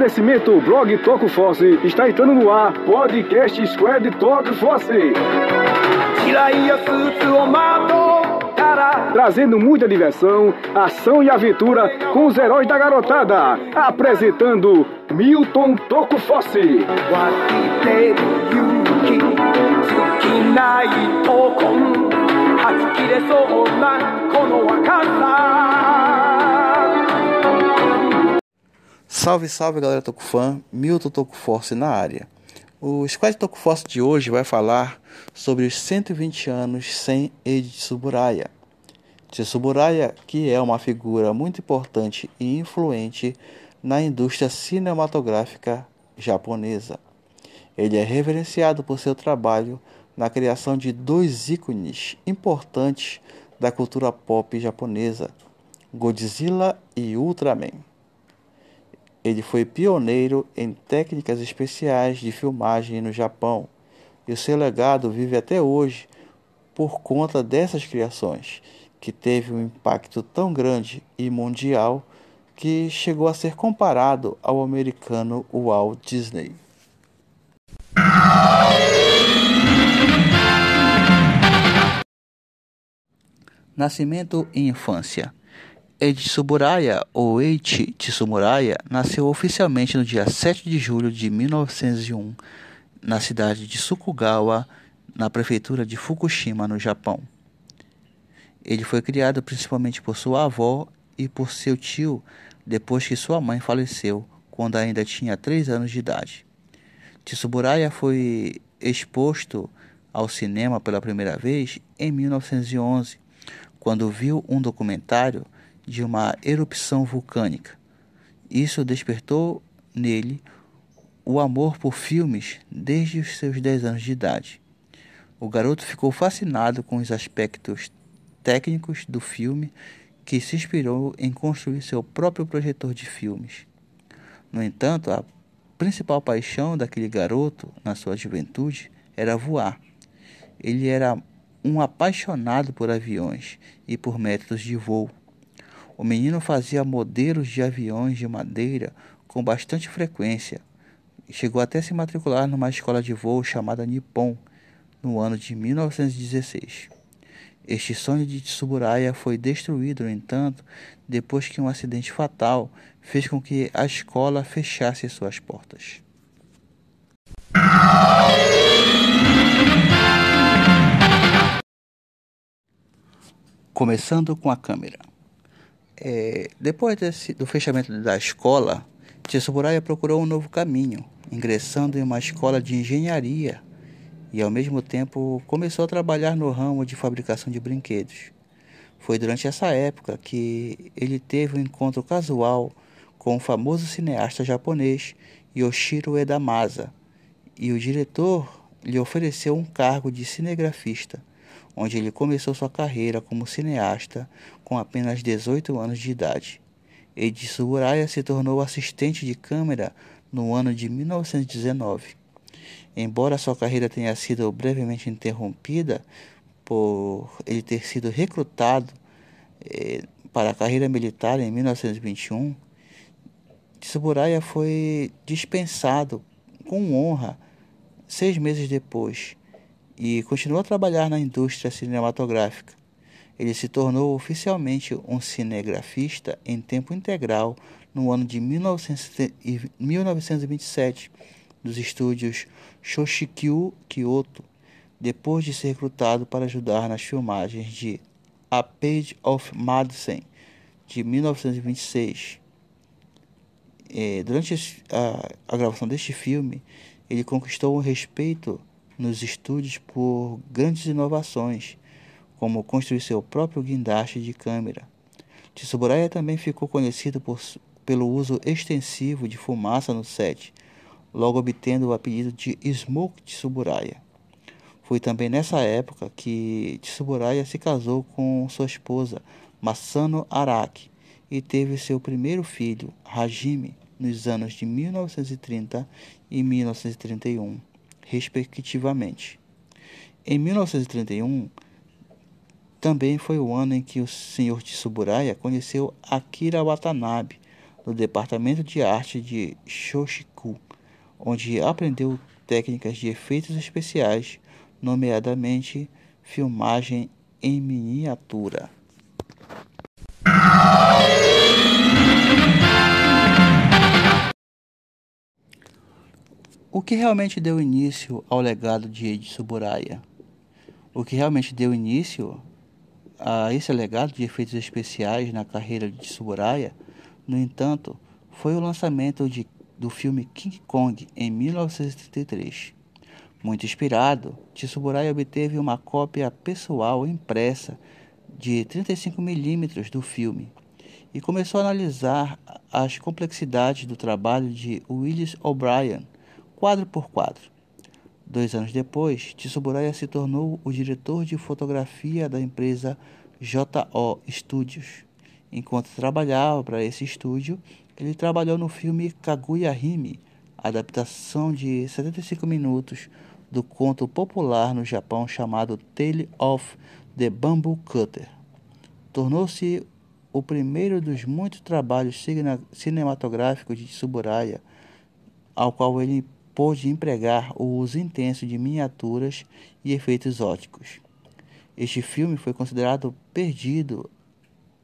Oferecimento Blog Toco Fosse. Está entrando no ar. Podcast Squad Toco Fosse. Trazendo muita diversão, ação e aventura com os heróis da garotada. Apresentando Milton Toco Fosse. は Salve, salve galera Tokufã, Milton Tokuforce na área. O Squad Tokuforce de hoje vai falar sobre os 120 anos sem Eiji Tsuburaya. Tsuburaya, que é uma figura muito importante e influente na indústria cinematográfica japonesa. Ele é reverenciado por seu trabalho na criação de dois ícones importantes da cultura pop japonesa, Godzilla e Ultraman. Ele foi pioneiro em técnicas especiais de filmagem no Japão e o seu legado vive até hoje por conta dessas criações, que teve um impacto tão grande e mundial que chegou a ser comparado ao americano Walt Disney. Nascimento e infância. Tsuburaya, ou Eiichi Tsuburaya, nasceu oficialmente no dia 7 de julho de 1901, na cidade de Sukugawa, na prefeitura de Fukushima, no Japão. Ele foi criado principalmente por sua avó e por seu tio depois que sua mãe faleceu, quando ainda tinha 3 anos de idade. Tsuburaya foi exposto ao cinema pela primeira vez em 1911 quando viu um documentário de uma erupção vulcânica. Isso despertou nele o amor por filmes desde os seus 10 anos de idade. O garoto ficou fascinado com os aspectos técnicos do filme que se inspirou em construir seu próprio projetor de filmes. No entanto, a principal paixão daquele garoto na sua juventude era voar. Ele era um apaixonado por aviões e por métodos de voo. O menino fazia modelos de aviões de madeira com bastante frequência. Chegou até se matricular numa escola de voo chamada Nippon no ano de 1916. Este sonho de Tsuburaya foi destruído, no entanto, depois que um acidente fatal fez com que a escola fechasse suas portas. Começando com a câmera. É, depois desse, do fechamento da escola, Tsuburaya procurou um novo caminho, ingressando em uma escola de engenharia e, ao mesmo tempo, começou a trabalhar no ramo de fabricação de brinquedos. Foi durante essa época que ele teve um encontro casual com o famoso cineasta japonês Yoshiro Edamasa, e o diretor lhe ofereceu um cargo de cinegrafista onde ele começou sua carreira como cineasta com apenas 18 anos de idade. Eiji Tsuburaya se tornou assistente de câmera no ano de 1919. Embora sua carreira tenha sido brevemente interrompida por ele ter sido recrutado eh, para a carreira militar em 1921, Tsuburaya foi dispensado com honra seis meses depois e continuou a trabalhar na indústria cinematográfica. Ele se tornou oficialmente um cinegrafista em tempo integral no ano de 1927 dos estúdios Shoshikyu Kyoto, depois de ser recrutado para ajudar nas filmagens de A Page of Madison de 1926. É, durante a, a gravação deste filme, ele conquistou o respeito nos estúdios por grandes inovações, como construir seu próprio guindaste de câmera. Tsuburaya também ficou conhecido por, pelo uso extensivo de fumaça no set, logo obtendo o apelido de Smoke Tsuburaya. Foi também nessa época que Tsuburaya se casou com sua esposa Masano Araki e teve seu primeiro filho, Hajime, nos anos de 1930 e 1931 respectivamente. Em 1931, também foi o ano em que o senhor Tsuburaya conheceu Akira Watanabe, no Departamento de Arte de Shoshiku, onde aprendeu técnicas de efeitos especiais, nomeadamente filmagem em miniatura. O que realmente deu início ao legado de Eiji Tsuburaya? O que realmente deu início a esse legado de efeitos especiais na carreira de Tsuburaya, no entanto, foi o lançamento de, do filme King Kong em 1933. Muito inspirado, Tsuburaya obteve uma cópia pessoal impressa de 35mm do filme e começou a analisar as complexidades do trabalho de Willis O'Brien quadro por quadro. Dois anos depois, Tsuburaya se tornou o diretor de fotografia da empresa JO Studios. Enquanto trabalhava para esse estúdio, ele trabalhou no filme Kaguya Hime, adaptação de 75 minutos do conto popular no Japão chamado Tale of the Bamboo Cutter. Tornou-se o primeiro dos muitos trabalhos cinematográficos de Tsuburaya, ao qual ele pôde empregar o uso intenso de miniaturas e efeitos óticos. Este filme foi considerado perdido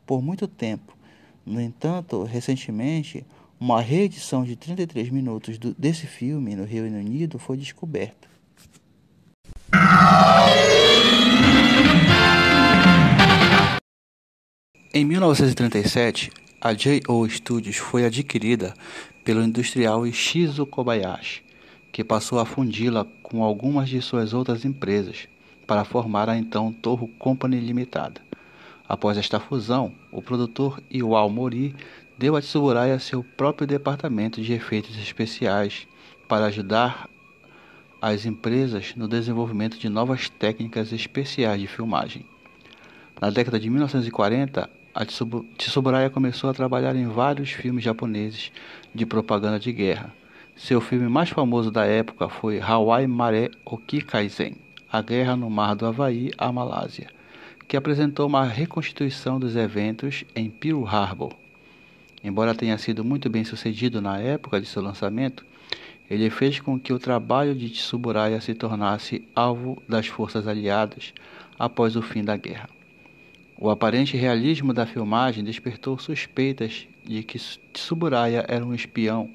por muito tempo. No entanto, recentemente, uma reedição de 33 minutos do, desse filme no Reino Unido foi descoberta. Em 1937, a J.O. Studios foi adquirida pelo industrial Ishizu Kobayashi, que passou a fundi-la com algumas de suas outras empresas para formar a então Torro Company Limitada. Após esta fusão, o produtor Iwao Mori deu a Tsuburaya seu próprio departamento de efeitos especiais para ajudar as empresas no desenvolvimento de novas técnicas especiais de filmagem. Na década de 1940, a Tsuburaya começou a trabalhar em vários filmes japoneses de propaganda de guerra seu filme mais famoso da época foi Hawaii Mare Oki Kaizen, A Guerra no Mar do Havaí, a Malásia, que apresentou uma reconstituição dos eventos em Pearl Harbor. Embora tenha sido muito bem sucedido na época de seu lançamento, ele fez com que o trabalho de Tsuburaya se tornasse alvo das forças aliadas após o fim da guerra. O aparente realismo da filmagem despertou suspeitas de que Tsuburaya era um espião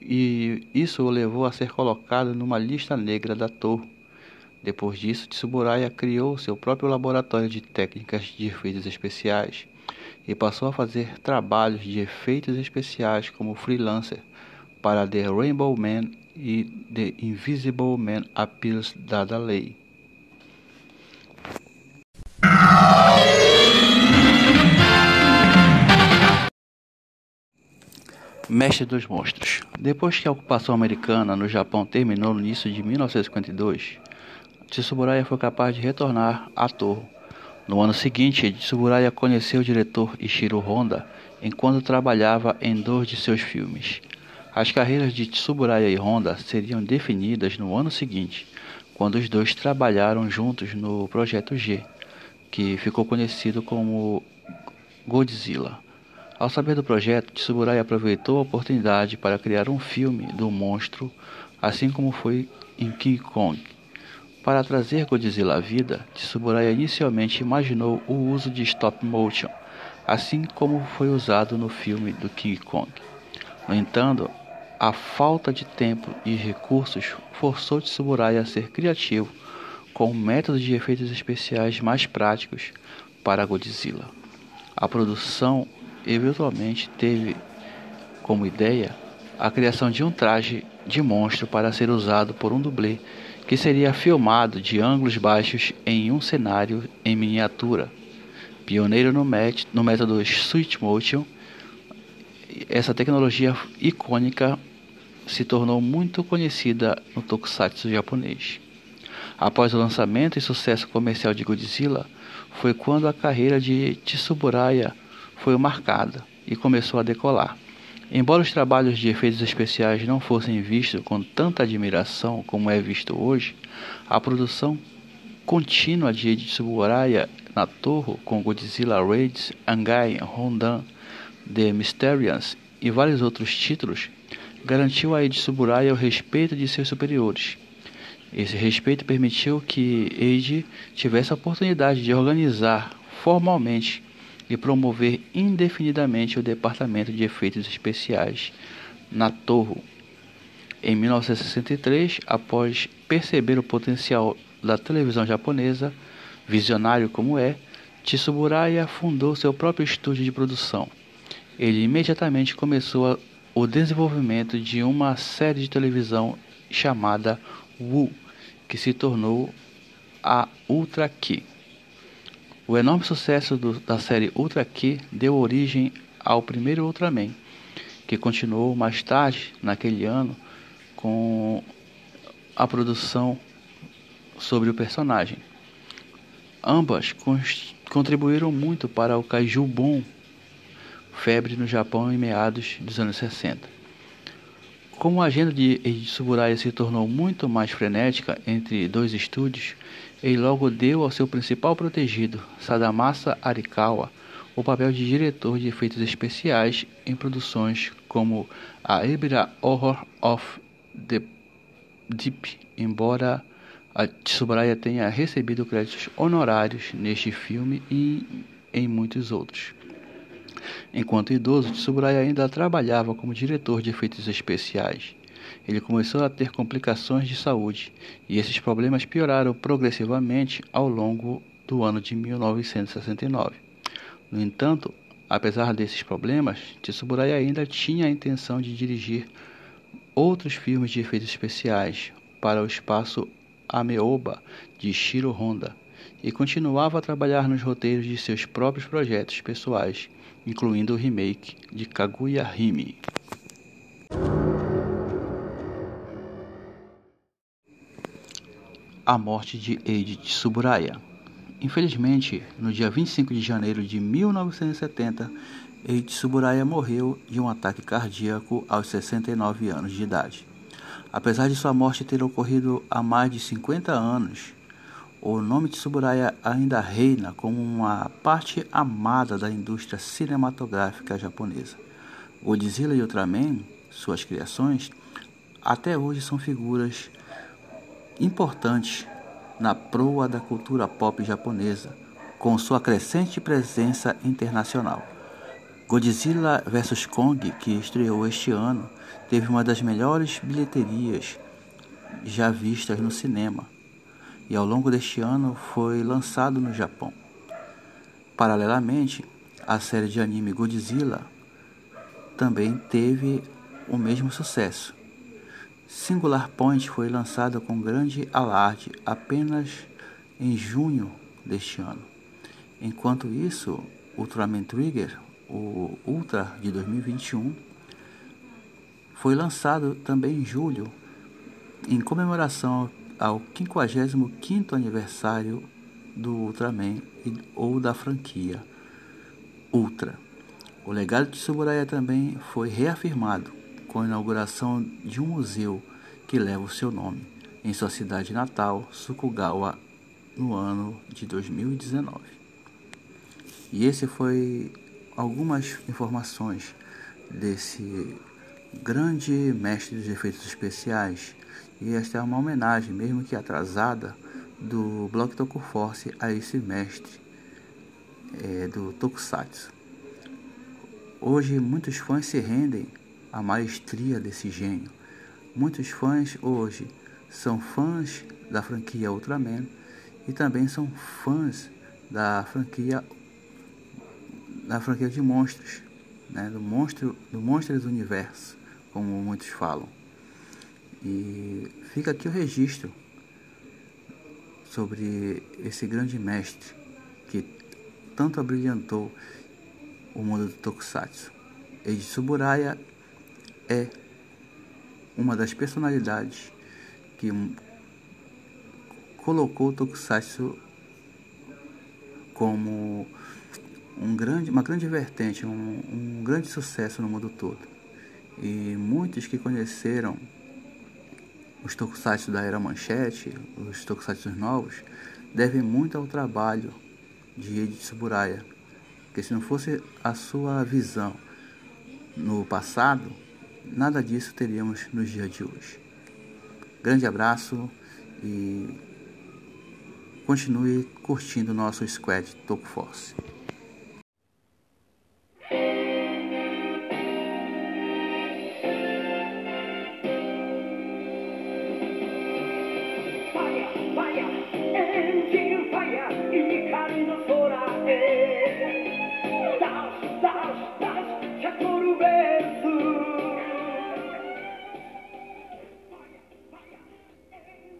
e isso o levou a ser colocado numa lista negra da torre. Depois disso, Tsuburaya criou seu próprio laboratório de técnicas de efeitos especiais e passou a fazer trabalhos de efeitos especiais como freelancer para The Rainbow Man e The Invisible Man Appeals da Lei. Mestre dos Monstros. Depois que a ocupação americana no Japão terminou no início de 1952, Tsuburaya foi capaz de retornar à Torre. No ano seguinte, Tsuburaya conheceu o diretor Ishiro Honda enquanto trabalhava em dois de seus filmes. As carreiras de Tsuburaya e Honda seriam definidas no ano seguinte, quando os dois trabalharam juntos no Projeto G, que ficou conhecido como Godzilla. Ao saber do projeto, Tsuburai aproveitou a oportunidade para criar um filme do monstro, assim como foi em King Kong. Para trazer Godzilla à vida, Tsuburai inicialmente imaginou o uso de stop motion, assim como foi usado no filme do King Kong. No entanto, a falta de tempo e recursos forçou Tsuburai a ser criativo com métodos de efeitos especiais mais práticos para Godzilla. A produção eventualmente teve como ideia a criação de um traje de monstro para ser usado por um dublê que seria filmado de ângulos baixos em um cenário em miniatura. Pioneiro no, no método Switch Motion, essa tecnologia icônica se tornou muito conhecida no tokusatsu japonês. Após o lançamento e sucesso comercial de Godzilla, foi quando a carreira de Tsuburaya foi marcada e começou a decolar. Embora os trabalhos de efeitos especiais não fossem vistos com tanta admiração como é visto hoje, a produção contínua de Tsuburaya na Torre com Godzilla Raids, Angai, Hondan, The Mysterians e vários outros títulos, garantiu a Eiji Tsuburaya o respeito de seus superiores. Esse respeito permitiu que Eiji tivesse a oportunidade de organizar formalmente e promover indefinidamente o Departamento de Efeitos Especiais na Toho. Em 1963, após perceber o potencial da televisão japonesa, visionário como é, Tsuburaya fundou seu próprio estúdio de produção. Ele imediatamente começou o desenvolvimento de uma série de televisão chamada Wu, que se tornou a Ultra Key. O enorme sucesso do, da série Ultra Q deu origem ao primeiro Ultraman, que continuou mais tarde, naquele ano, com a produção sobre o personagem. Ambas contribuíram muito para o Kaiju Boom, febre no Japão em meados dos anos 60. Como a agenda de Tsuburaya se tornou muito mais frenética entre dois estúdios, ele logo deu ao seu principal protegido, Sadamasa Arikawa, o papel de diretor de efeitos especiais em produções como a Ebira Horror of the Deep, embora a Tsuburaya tenha recebido créditos honorários neste filme e em muitos outros. Enquanto idoso, Tsuburaya ainda trabalhava como diretor de efeitos especiais ele começou a ter complicações de saúde e esses problemas pioraram progressivamente ao longo do ano de 1969. No entanto, apesar desses problemas, Tsuburaya ainda tinha a intenção de dirigir outros filmes de efeitos especiais para o espaço Ameoba de Shiro Honda e continuava a trabalhar nos roteiros de seus próprios projetos pessoais, incluindo o remake de Kaguya Hime. A morte de Eiji Tsuburaya. Infelizmente, no dia 25 de janeiro de 1970, Eiji Tsuburaya morreu de um ataque cardíaco aos 69 anos de idade. Apesar de sua morte ter ocorrido há mais de 50 anos, o nome Tsuburaya ainda reina como uma parte amada da indústria cinematográfica japonesa. Godzilla e Ultraman, suas criações, até hoje são figuras importante na proa da cultura pop japonesa, com sua crescente presença internacional. Godzilla vs Kong, que estreou este ano, teve uma das melhores bilheterias já vistas no cinema e ao longo deste ano foi lançado no Japão. Paralelamente, a série de anime Godzilla também teve o mesmo sucesso Singular Point foi lançado com grande alarde apenas em junho deste ano. Enquanto isso, Ultraman Trigger, o Ultra de 2021, foi lançado também em julho, em comemoração ao 55º aniversário do Ultraman ou da franquia Ultra. O legado de Tsuburaya também foi reafirmado a inauguração de um museu que leva o seu nome em sua cidade natal, Sukugawa, no ano de 2019. E esse foi algumas informações desse grande mestre dos efeitos especiais e esta é uma homenagem, mesmo que atrasada, do Block Tokuforce a esse mestre é, do Tokusatsu. Hoje muitos fãs se rendem a maestria desse gênio. Muitos fãs hoje são fãs da franquia Ultraman e também são fãs da franquia da franquia de monstros, né, do monstro do Monstros do Universo, como muitos falam. E fica aqui o registro sobre esse grande mestre que tanto abrilhantou o mundo do Tokusatsu. Eiji Tsuburaya é uma das personalidades que colocou o Tokusatsu como um grande, uma grande vertente, um, um grande sucesso no mundo todo. E muitos que conheceram os tokusatsu da era manchete, os tokusatsu novos, devem muito ao trabalho de Eiji Tsuburaya, porque se não fosse a sua visão no passado, nada disso teríamos nos dias de hoje. Grande abraço e continue curtindo nosso squad Toco Force.